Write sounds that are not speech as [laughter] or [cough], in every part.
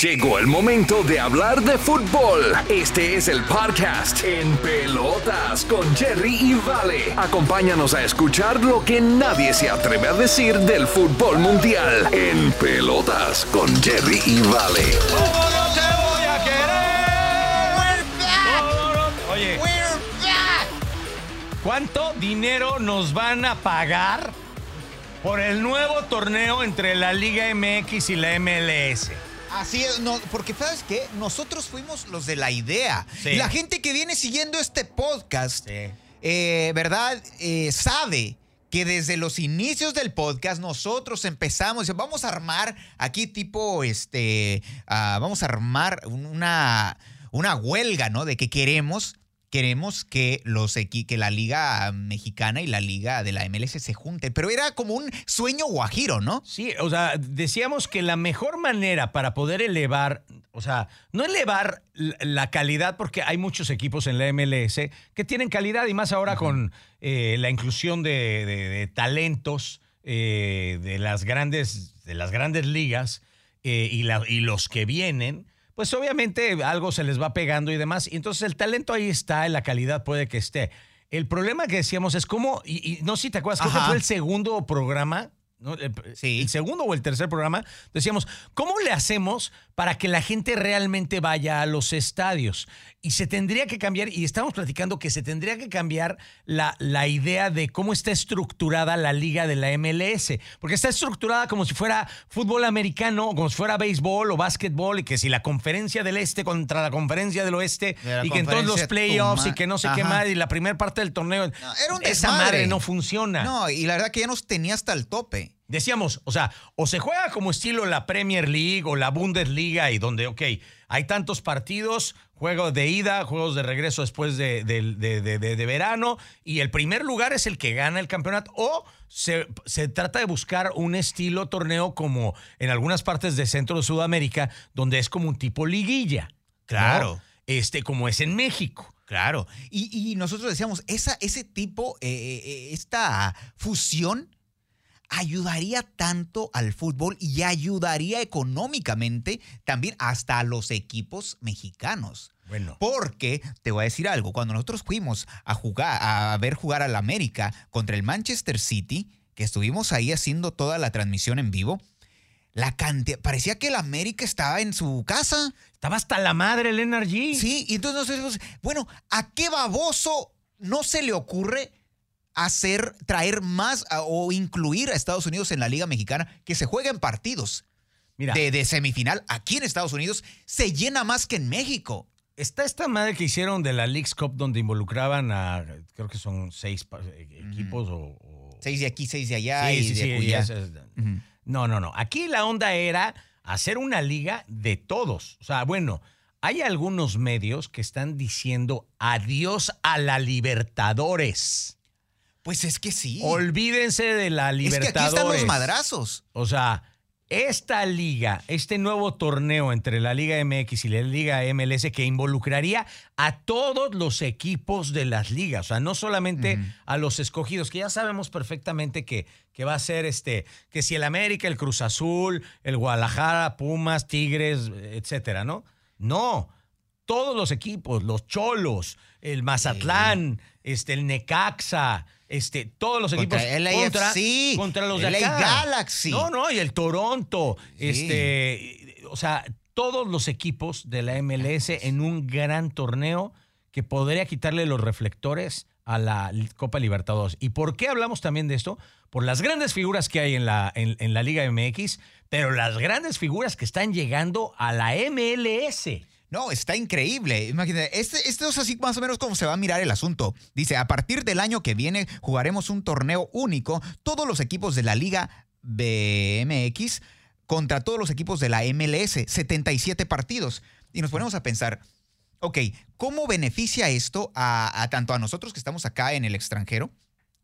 Llegó el momento de hablar de fútbol. Este es el podcast En Pelotas con Jerry y Vale. Acompáñanos a escuchar lo que nadie se atreve a decir del fútbol mundial. En Pelotas con Jerry y Vale. ¿Cómo no te voy a querer? ¿Cómo no- Oye, ¿cuánto dinero nos van a pagar por el nuevo torneo entre la Liga MX y la MLS? Así es, no, porque sabes qué, nosotros fuimos los de la idea. Sí. Y la gente que viene siguiendo este podcast, Sí. eh, ¿verdad? Eh, sabe que desde los inicios del podcast nosotros empezamos, vamos a armar aquí tipo, este, ah, vamos a armar una, una huelga, ¿no? De que queremos, queremos que los que la liga mexicana y la liga de la MLS se junten. Pero era como un sueño guajiro, ¿no? Sí, o sea, decíamos que la mejor manera para poder elevar, o sea, no elevar la calidad, porque hay muchos equipos en la MLS que tienen calidad y más ahora con eh, la inclusión de, de- de talentos eh, de, las grandes, de las grandes ligas eh, y, la- y los que vienen. Pues obviamente algo se les va pegando y demás. Y entonces el talento ahí está, la calidad puede que esté. El problema que decíamos es cómo, y, y no sé si te acuerdas, creo que fue el segundo programa, ¿no? El, Sí. el segundo o el tercer programa, decíamos, ¿cómo le hacemos para que la gente realmente vaya a los estadios? Y se tendría que cambiar, y estamos platicando que se tendría que cambiar la, la idea de cómo está estructurada la liga de la MLS, porque está estructurada como si fuera fútbol americano, como si fuera béisbol o básquetbol, y que si la conferencia del este contra la conferencia del oeste, De y que en todos los playoffs y que no sé qué más, y la primera parte del torneo, era un esa madre no funciona. No, y la verdad que ya nos tenía hasta el tope. Decíamos, o sea, o se juega como estilo la Premier League o la Bundesliga y donde, ok, hay tantos partidos, juegos de ida, juegos de regreso después de, de- de- de- de- de verano y el primer lugar es el que gana el campeonato o se, se trata de buscar un estilo torneo como en algunas partes de Centro de Sudamérica donde es como un tipo liguilla. ¿no? Claro. Este, como es en México. Claro. Y, y nosotros decíamos, esa, ese tipo, eh, eh, esta fusión ayudaría tanto al fútbol y ayudaría económicamente también hasta a los equipos mexicanos. Bueno. Porque te voy a decir algo, cuando nosotros fuimos a jugar, a ver jugar al América contra el Manchester City, que estuvimos ahí haciendo toda la transmisión en vivo, la cantidad, parecía que el América estaba en su casa. Estaba hasta la madre el NRG. Sí, y entonces nosotros, bueno, ¿a qué baboso no se le ocurre hacer, traer más a- o incluir a Estados Unidos en la Liga Mexicana que se jueguen partidos Mira, de, de semifinal aquí en Estados Unidos? Se llena más que en México. Está esta madre que hicieron de la Leagues Cup donde involucraban a, creo que son seis eh, equipos o... o- Seis de aquí, seis de allá Sí, y sí, de sí, es- es- No, no, no. Aquí la onda era hacer una liga de todos. O sea, bueno, hay algunos medios que están diciendo adiós a la Libertadores. Pues es que sí. Olvídense de la es que Libertadores. aquí están los madrazos. O sea, esta liga, este nuevo torneo entre la Liga MX y la Liga MLS que involucraría a todos los equipos de las ligas, o sea, no solamente a los escogidos, que ya sabemos perfectamente que, que va a ser este, que si el América, el Cruz Azul, el Guadalajara, Pumas, Tigres, etcétera, ¿no? No, todos los equipos, los Cholos, el Mazatlán, este, el Necaxa, este, todos los equipos Contra el contra, AFC, contra los de el acá. Galaxy. No, no, y el Toronto, Sí. este, o sea, todos los equipos de la MLS en un gran torneo que podría quitarle los reflectores a la Copa Libertadores. ¿Y por qué hablamos también de esto? Por las grandes figuras que hay en la, en, en la Liga MX, pero las grandes figuras que están llegando a la MLS. No, está increíble. Imagínate, este, esto es así más o menos como se va a mirar el asunto. Dice, a partir del año que viene jugaremos un torneo único, todos los equipos de la Liga BMX contra todos los equipos de la MLS, 77 partidos. Y nos ponemos a pensar, ok, ¿cómo beneficia esto a, a tanto a nosotros que estamos acá en el extranjero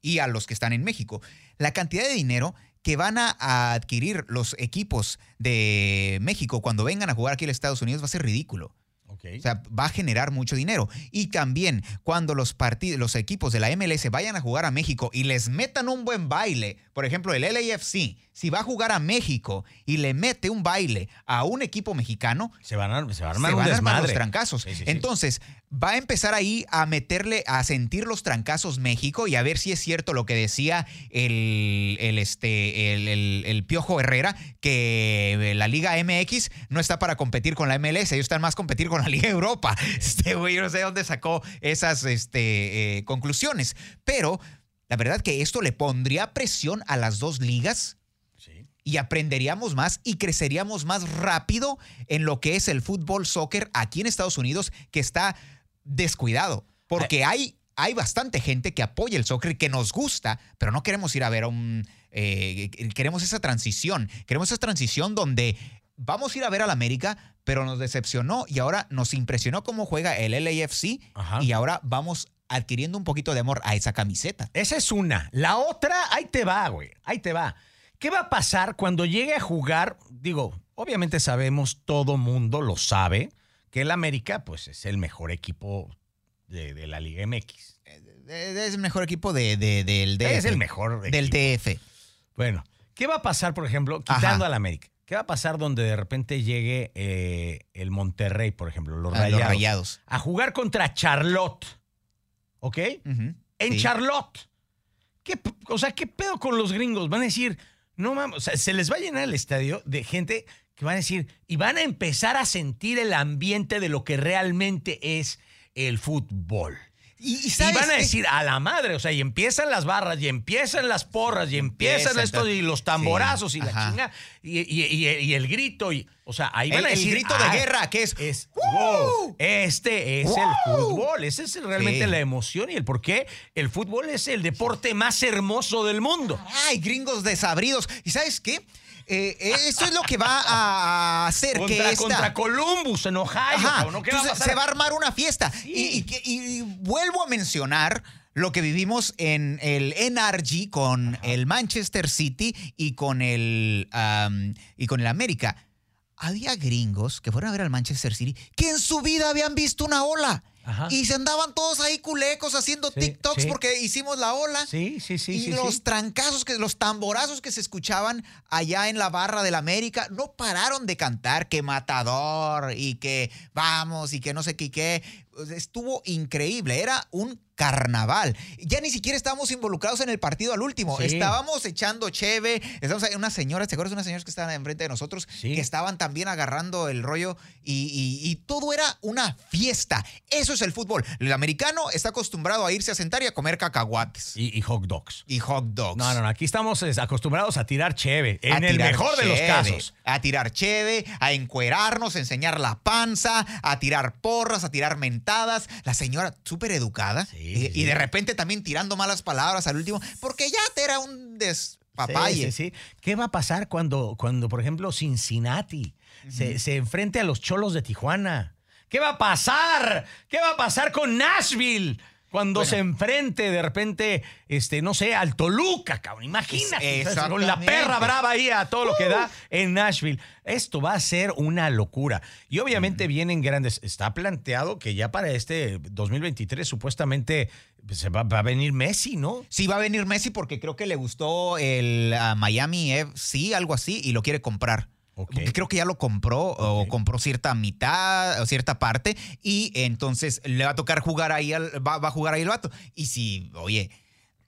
y a los que están en México? La cantidad de dinero que van a, adquirir los equipos de México cuando vengan a jugar aquí en Estados Unidos va a ser ridículo. O sea, va a generar mucho dinero. Y también cuando los partidos, los equipos de la MLS vayan a jugar a México y les metan un buen baile, por ejemplo, el LAFC si va a jugar a México y le mete un baile a un equipo mexicano, Se van a, se a armar se van a armar los trancazos. Sí, sí, sí. Entonces, va a empezar ahí a meterle, a sentir los trancazos México y a ver si es cierto lo que decía el, el, este, el, el- el Piojo Herrera, que la Liga MX no está para competir con la MLS, ellos están más competir con la Liga Europa. [laughs] Este güey, yo no sé de dónde sacó esas este, eh, conclusiones. Pero la verdad que esto le pondría presión a las dos ligas Sí. y aprenderíamos más y creceríamos más rápido en lo que es el fútbol soccer aquí en Estados Unidos que está descuidado. Porque hay, hay bastante gente que apoya el soccer y que nos gusta, pero no queremos ir a ver a un... eh, queremos esa transición. Queremos esa transición donde vamos a ir a ver al América, pero nos decepcionó y ahora nos impresionó cómo juega el LAFC Ajá. y ahora vamos adquiriendo un poquito de amor a esa camiseta. Esa es una. La otra, ahí te va, güey. Ahí te va. ¿Qué va a pasar cuando llegue a jugar? Digo, obviamente sabemos, todo mundo lo sabe, que el América, pues, es el mejor equipo de, de la Liga MX. Eh, Es el mejor equipo de, de- del DF. Es el mejor Del equipo. DF. Bueno, ¿qué va a pasar, por ejemplo, quitando al América? ¿Qué va a pasar donde de repente llegue eh, el Monterrey, por ejemplo, los Ah, rayados, los rayados. a jugar contra Charlotte? ¿Ok? En Sí. Charlotte. ¿Qué, o sea, ¿qué pedo con los gringos? Van a decir, no mames, o sea, se les va a llenar el estadio de gente que van a decir, y van a empezar a sentir el ambiente de lo que realmente es el fútbol. Y, y Y ¿sabes van a decir a la madre, o sea, y empiezan las barras, y empiezan las porras, y empiezan Empieza, esto, y los tamborazos, sí, y la ajá. chinga, y, y- el grito, y, o sea, ahí van el, a el decir. grito de "Ah, guerra, que es... es, wow, este es el fútbol, ese es realmente Sí. la emoción y el por qué el fútbol es el deporte más hermoso del mundo. Ay, gringos desabridos. ¿Y sabes qué? Eh, eh, esto es lo que va a hacer que esta... contra Columbus en Ohio, Ajá, cabrón, ¿no? ¿Qué va a entonces pasar? se va a armar una fiesta. Sí. Y, y que- y vuelvo a mencionar lo que vivimos en el NRG con el Manchester City y con el, y con el América. Había gringos que fueron a ver al Manchester City que en su vida habían visto una ola. Ajá. Y se andaban todos ahí culecos haciendo Sí, TikToks sí. porque hicimos la ola. Sí, sí, sí, y sí, los trancazos, que, los tamborazos que se escuchaban allá en la barra del América no pararon de cantar que matador y que vamos y que no sé qué qué. Estuvo increíble, era un carnaval. Ya ni siquiera estábamos involucrados en el partido al último. Estábamos echando cheve. Estábamos ahí, unas señoras, ¿te acuerdas de unas señoras que estaban enfrente de nosotros? Que estaban también agarrando el rollo y, y- y todo era una fiesta. Eso es el fútbol. El americano está acostumbrado a irse a sentar y a comer cacahuates Y, y hot dogs. y hot dogs. No, no, no. Aquí estamos es, acostumbrados a tirar cheve. A En el mejor de los casos. A tirar cheve, a encuerarnos, a enseñar la panza, a tirar porras, a tirar mentadas. La señora súper educada. Sí, y, sí, y sí. de repente también tirando malas palabras al último, porque ya te era un. Sí, sí, sí. ¿Qué va a pasar cuando, cuando por ejemplo, Cincinnati se, se enfrente a los cholos de Tijuana? ¿Qué va a pasar? ¿Qué va a pasar con Nashville? Cuando Bueno. se enfrente de repente, este, no sé, al Toluca, cabrón. Imagínate. Con la perra brava ahí a todo lo que da en Nashville. Esto va a ser una locura. Y obviamente vienen grandes. Está planteado que ya para este 2023 supuestamente pues, se va, va a venir Messi, ¿no? Sí, va a venir Messi porque creo que le gustó el ah, Miami FC, algo así, y lo quiere comprar. Ok. Creo que ya lo compró o compró cierta mitad o cierta parte y entonces le va a tocar jugar ahí, al- va, va a jugar ahí el vato. Y si, oye,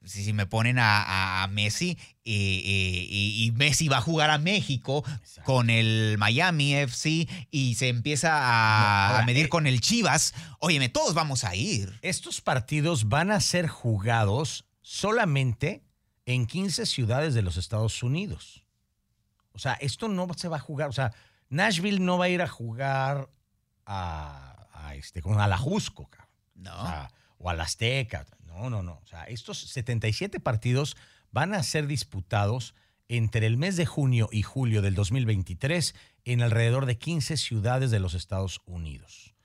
si, si me ponen a, a Messi y, y- y- y Messi va a jugar a México con el Miami FC y se empieza a, No, ahora, a medir eh, con el Chivas, óyeme, todos vamos a ir. Estos partidos van a ser jugados solamente en 15 ciudades de los Estados Unidos. O sea, esto no se va a jugar. O sea, Nashville no va a ir a jugar a, a este, con a la Jusco, cabrón. No. O, sea, o al Azteca. No, no, no. O sea, estos 77 partidos van a ser disputados entre el mes de junio y julio del 2023 en alrededor de 15 ciudades de los Estados Unidos.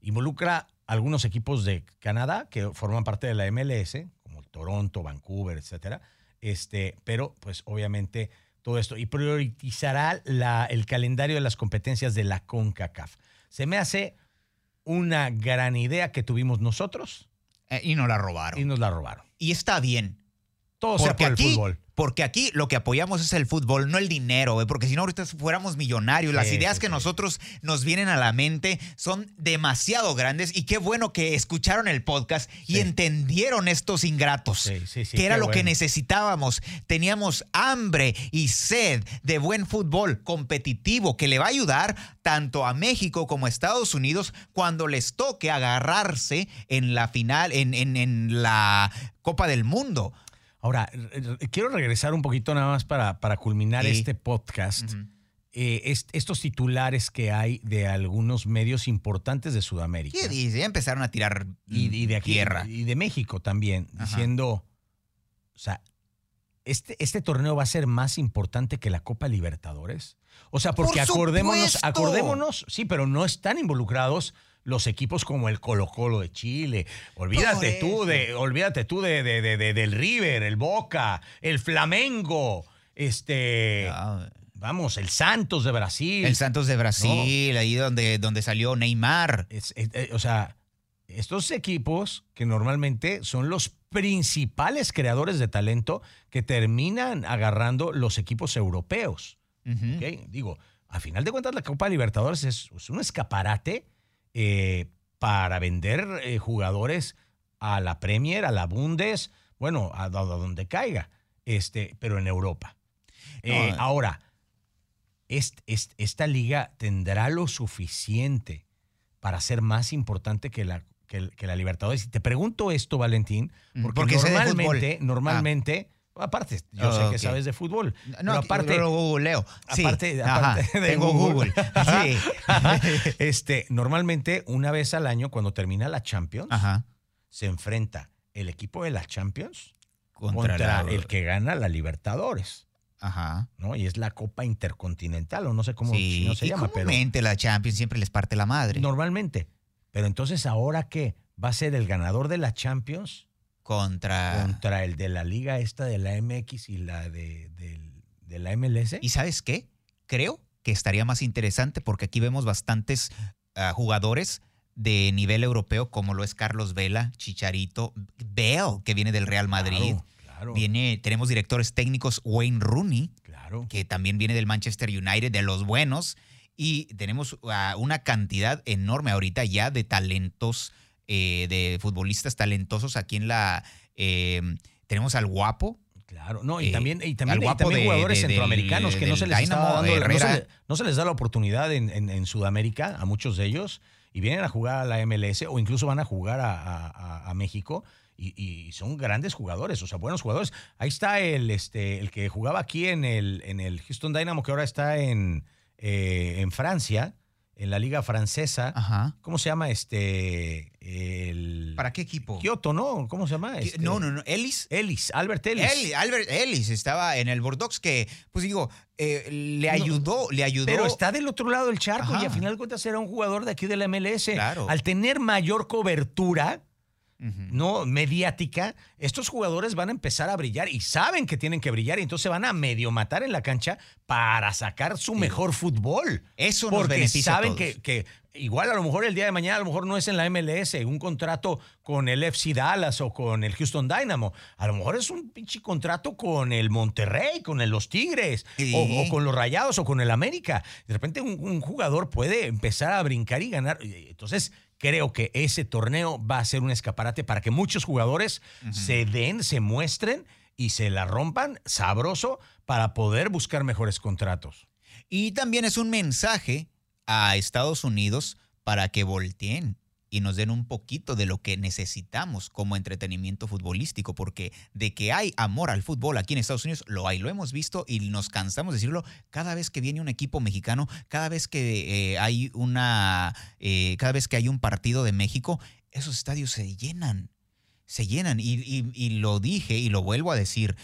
Involucra algunos equipos de Canadá que forman parte de la MLS, como Toronto, Vancouver, etcétera. Este, pero, pues, obviamente, todo esto. Y priorizará la- el calendario de las competencias de la CONCACAF. Se me hace una gran idea que tuvimos nosotros Eh, y no la robaron. y nos la robaron. Y está bien. Todo sea Porque por el aquí, fútbol. Porque aquí lo que apoyamos es el fútbol, no el dinero, porque si no ahorita fuéramos millonarios. Las Sí, ideas que sí. nosotros nos vienen a la mente son demasiado grandes y qué bueno que escucharon el podcast y Sí. entendieron estos ingratos, Sí, sí, sí, que era lo que necesitábamos. Teníamos hambre y sed de buen fútbol competitivo que le va a ayudar tanto a México como a Estados Unidos cuando les toque agarrarse en la final, en, en- en la Copa del Mundo. Ahora, quiero regresar un poquito nada más para, para culminar Sí. este podcast. Eh, est- estos titulares que hay de algunos medios importantes de Sudamérica. ¿Qué dice? Ya empezaron a tirar y, y de aquí tierra. y de México también, Ajá. diciendo, o sea, este, este torneo va a ser más importante que la Copa Libertadores. O sea, porque ¡Por acordémonos, acordémonos, sí, pero no están involucrados los equipos como el Colo Colo de Chile. Olvídate tú de, olvídate tú de, de- de- de- del River, el Boca, el Flamengo, este, Ah, vamos, el Santos de Brasil. el Santos de Brasil, ahí donde, donde salió Neymar. Es- es- eh, o sea, estos equipos que normalmente son los principales creadores de talento que terminan agarrando los equipos europeos. Digo, a final de cuentas la Copa Libertadores es, es un escaparate eh, para vender eh, jugadores a la Premier, a la Bundes, bueno, a, a donde caiga, este, pero en Europa. Eh, No, ahora, est- est- esta liga tendrá lo suficiente para ser más importante que la, que, el- que la Libertadores. Y te pregunto esto, Valentín, Mm, porque, porque sé de normalmente. Normalmente, aparte, yo Oh, sé que sabes de fútbol, No, pero aparte, yo lo googleo. Sí, aparte, ajá, de tengo Google. Google. [laughs] Sí. [laughs] este, normalmente una vez al año, cuando termina la Champions, Ajá. se enfrenta el equipo de la Champions Contra, contra, la- el que gana la Libertadores, Ajá. ¿no? Y es la Copa Intercontinental, o no sé cómo sí, no se y llama, pero comúnmente la Champions siempre les parte la madre. normalmente. Pero entonces, ¿ahora qué? ¿Va a ser el ganador de la Champions Contra... contra el de la liga esta de la MX y la de, del- de la MLS? ¿Y sabes qué? Creo que estaría más interesante porque aquí vemos bastantes ah, jugadores de nivel europeo como lo es Carlos Vela, Chicharito, Bale, que viene del Real Madrid. Claro, claro, Viene, tenemos directores técnicos Wayne Rooney, claro. que también viene del Manchester United, de los buenos. Y tenemos ah, una cantidad enorme ahorita ya de talentos, eh, de futbolistas talentosos aquí en la... eh, tenemos al guapo, Claro, no, y Eh, también, y también, y guapo también de- jugadores de- centroamericanos que no se les Dynamo, dando, no se, no se les da la oportunidad en, en- en Sudamérica a muchos de ellos y vienen a jugar a la MLS o incluso van a jugar a, a- a- a México y, y son grandes jugadores, o sea, buenos jugadores. Ahí está el, este, el que jugaba aquí en el, en el Houston Dynamo que ahora está en, eh, en Francia, en la liga francesa. Ajá. ¿Cómo se llama este? El ¿Para qué equipo? Kioto, ¿no? ¿Cómo se llama? Este, No, no, no. Ellis. Ellis, Albert Ellis. Ellis, Albert Ellis estaba en el Bordeaux que, pues digo, eh, le No, ayudó, le ayudó. Pero está del otro lado del charco Ajá. y a final de cuentas era un jugador de aquí de la MLS. Claro. Al tener mayor cobertura, No mediática, estos jugadores van a empezar a brillar y saben que tienen que brillar y entonces van a medio matar en la cancha para sacar su mejor fútbol. Eso nos Porque beneficia a saben todos. que, que igual a lo mejor el día de mañana a lo mejor no es en la MLS, un contrato con el FC Dallas o con el Houston Dynamo. A lo mejor es un pinche contrato con el Monterrey, con el- los Tigres Sí. o, o con los Rayados o con el América. De repente un, un jugador puede empezar a brincar y ganar. Entonces creo que ese torneo va a ser un escaparate para que muchos jugadores se den, se muestren y se la rompan sabroso para poder buscar mejores contratos. Y también es un mensaje a Estados Unidos para que volteen y nos den un poquito de lo que necesitamos como entretenimiento futbolístico, porque de que hay amor al fútbol aquí en Estados Unidos, lo hay, lo hemos visto y nos cansamos de decirlo cada vez que viene un equipo mexicano, cada vez que eh, hay una, eh, cada vez que hay un partido de México, esos estadios se llenan, se llenan y, lo dije y lo vuelvo a decir,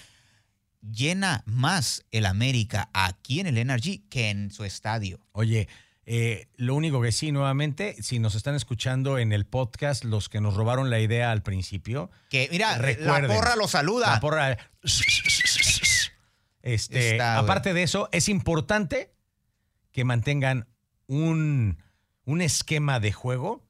llena más el América aquí en el Energy que en su estadio. Oye, eh, lo único que sí, nuevamente, si nos están escuchando en el podcast, los que nos robaron la idea al principio, Que mira, la porra lo saluda. la porra. Este, Está, aparte de eso, es importante que mantengan un, un esquema de juego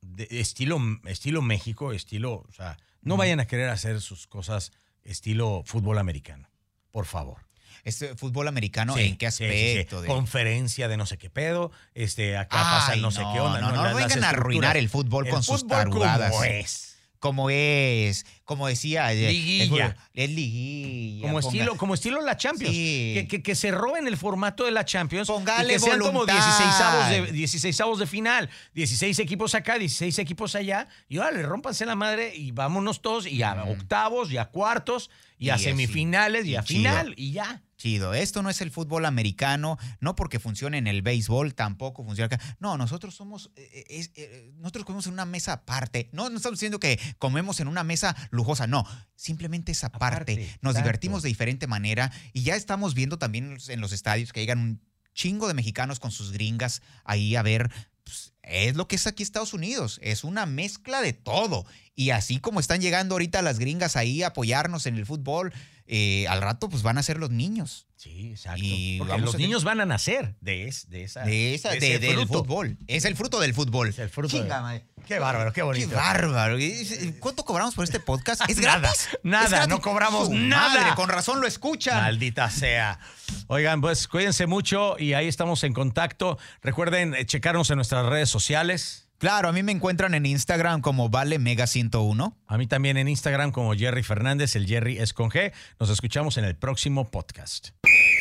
de estilo, estilo México, estilo, o sea, no vayan a querer hacer sus cosas estilo fútbol americano. por favor. Este fútbol americano, Sí, ¿en qué sí, sí, sí. aspecto? de- Conferencia de no sé qué pedo, este, acá Ay, pasa no sé qué onda. No, no, La- las vengan a arruinar el fútbol con sus fútbol como tarugadas. es. Como es, como decía. Liguilla. el Es liguilla. Como ponga- estilo, como estilo la Champions. Sí. Que, que- que se roben el formato de la Champions. Póngale y que sean como voluntad. 16 de, 16 de final. 16 equipos acá, 16 equipos allá. Y órale, rómpanse la madre y vámonos todos. Y a octavos, y a cuartos, y, Y a semifinales, y, a chido. final. Y ya. Chido, esto no es el fútbol americano, no porque funcione en el béisbol, tampoco funciona acá. No, nosotros somos, eh, es- eh, nosotros comemos en una mesa aparte. No, no estamos diciendo que comemos en una mesa lujosa, no, simplemente es aparte. Aparte, Nos exacto. divertimos de diferente manera y ya estamos viendo también en los- en los estadios que llegan un chingo de mexicanos con sus gringas ahí a ver. pues, es lo que es aquí Estados Unidos, es una mezcla de todo. Y así como están llegando ahorita las gringas ahí a apoyarnos en el fútbol, eh, al rato pues van a ser los niños. Sí, exacto. Y Porque los niños van a nacer de, es- de esa. De esa, de de- del fútbol. Es el fruto del fútbol. Es el fruto Chinga, de- madre. Qué bárbaro, qué bonito. Qué bárbaro. ¿Y- ¿Cuánto cobramos por este podcast? ¿Es [laughs] Nada, gratis? nada, ¿Es gratis? no cobramos Su nada. madre, con razón lo escuchan. Maldita sea. Oigan, pues cuídense mucho y ahí estamos en contacto. Recuerden eh, checarnos en nuestras redes sociales. Claro, a mí me encuentran en Instagram como Vale Mega 101. A mí también en Instagram como Jerry Fernández, el Jerry es con G. Nos escuchamos en el próximo podcast.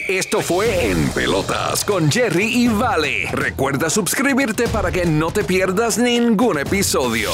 Esto fue En Pelotas con Jerry y Vale. Recuerda suscribirte para que no te pierdas ningún episodio.